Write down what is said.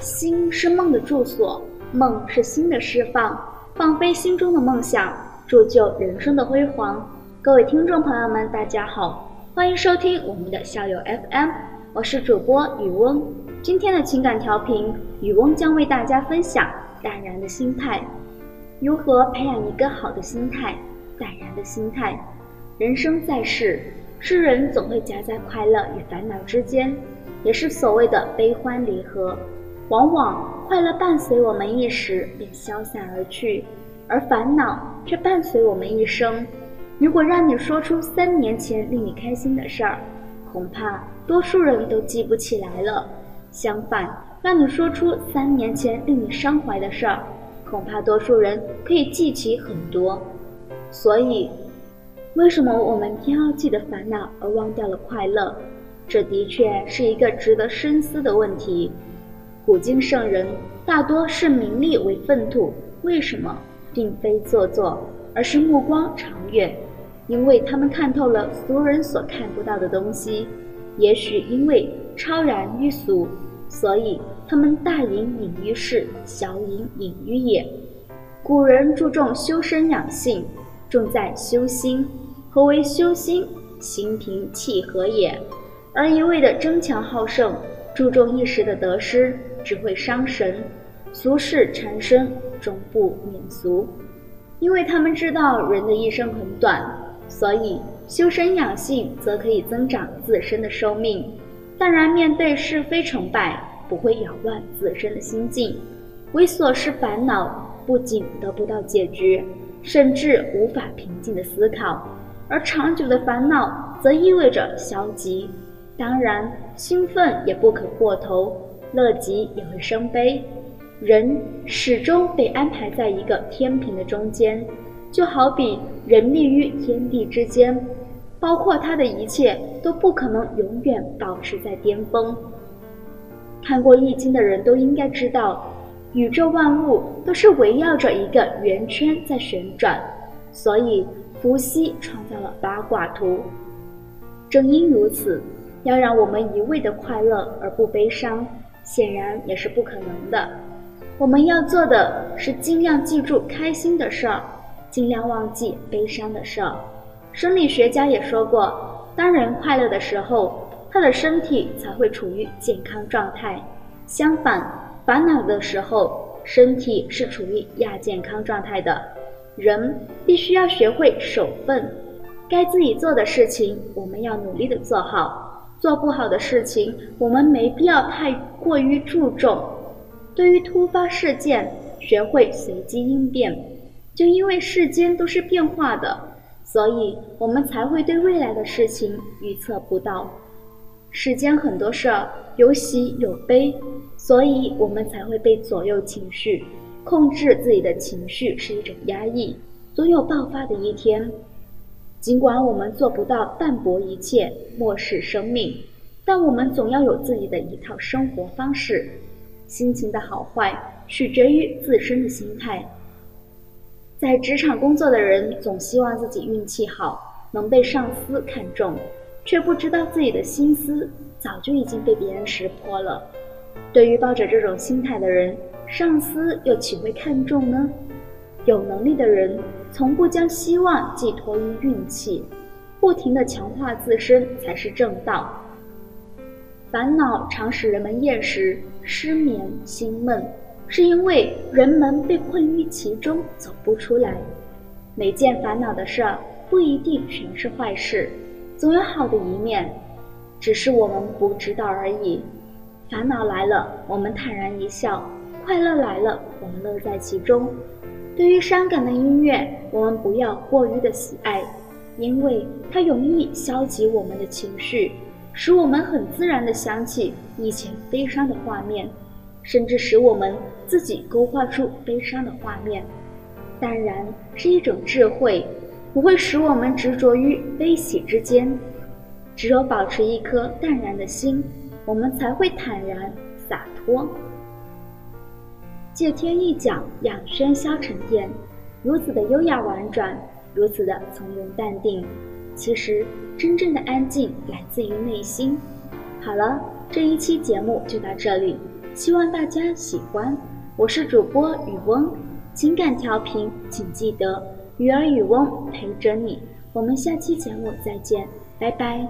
心是梦的住所，梦是心的释放，放飞心中的梦想，铸就人生的辉煌。各位听众朋友们，大家好，欢迎收听我们的校友 FM，我是主播雨翁。今天的情感调频，雨翁将为大家分享淡然的心态，如何培养一个好的心态，淡然的心态。人生在世，世人总会夹在快乐与烦恼之间。也是所谓的悲欢离合，往往快乐伴随我们一时便消散而去，而烦恼却伴随我们一生。如果让你说出三年前令你开心的事儿，恐怕多数人都记不起来了。相反，让你说出三年前令你伤怀的事儿，恐怕多数人可以记起很多。所以，为什么我们偏要记得烦恼而忘掉了快乐？这的确是一个值得深思的问题。古今圣人大多视名利为粪土，为什么？并非做作，而是目光长远，因为他们看透了俗人所看不到的东西。也许因为超然于俗，所以他们大隐隐于市，小隐隐于野。古人注重修身养性，重在修心。何为修心？心平气和也。而一味的争强好胜，注重一时的得失，只会伤神。俗世缠身，终不免俗。因为他们知道人的一生很短，所以修身养性则可以增长自身的寿命。淡然面对是非成败，不会扰乱自身的心境。为琐事烦恼，不仅得不到解决，甚至无法平静的思考。而长久的烦恼，则意味着消极。当然，兴奋也不可过头，乐极也会生悲。人始终被安排在一个天平的中间，就好比人立于天地之间，包括他的一切都不可能永远保持在巅峰。看过《易经》的人都应该知道，宇宙万物都是围绕着一个圆圈在旋转，所以伏羲创造了八卦图。正因如此。要让我们一味的快乐而不悲伤，显然也是不可能的。我们要做的是尽量记住开心的事儿，尽量忘记悲伤的事儿。生理学家也说过，当人快乐的时候，他的身体才会处于健康状态；相反，烦恼的时候，身体是处于亚健康状态的。人必须要学会守分，该自己做的事情，我们要努力的做好。做不好的事情，我们没必要太过于注重。对于突发事件，学会随机应变。就因为世间都是变化的，所以我们才会对未来的事情预测不到。世间很多事儿有喜有悲，所以我们才会被左右情绪。控制自己的情绪是一种压抑，总有爆发的一天。尽管我们做不到淡泊一切、漠视生命，但我们总要有自己的一套生活方式。心情的好坏取决于自身的心态。在职场工作的人总希望自己运气好，能被上司看重，却不知道自己的心思早就已经被别人识破了。对于抱着这种心态的人，上司又岂会看重呢？有能力的人。从不将希望寄托于运气，不停地强化自身才是正道。烦恼常使人们厌食、失眠、心闷，是因为人们被困于其中走不出来。每件烦恼的事儿不一定全是坏事，总有好的一面，只是我们不知道而已。烦恼来了，我们坦然一笑；快乐来了，我们乐在其中。对于伤感的音乐，我们不要过于的喜爱，因为它容易消极我们的情绪，使我们很自然的想起以前悲伤的画面，甚至使我们自己勾画出悲伤的画面。淡然是一种智慧，不会使我们执着于悲喜之间。只有保持一颗淡然的心，我们才会坦然洒脱。借天一角，养喧嚣沉淀，如此的优雅婉转，如此的从容淡定。其实，真正的安静来自于内心。好了，这一期节目就到这里，希望大家喜欢。我是主播雨翁，情感调频，请记得鱼儿雨翁陪着你。我们下期节目再见，拜拜。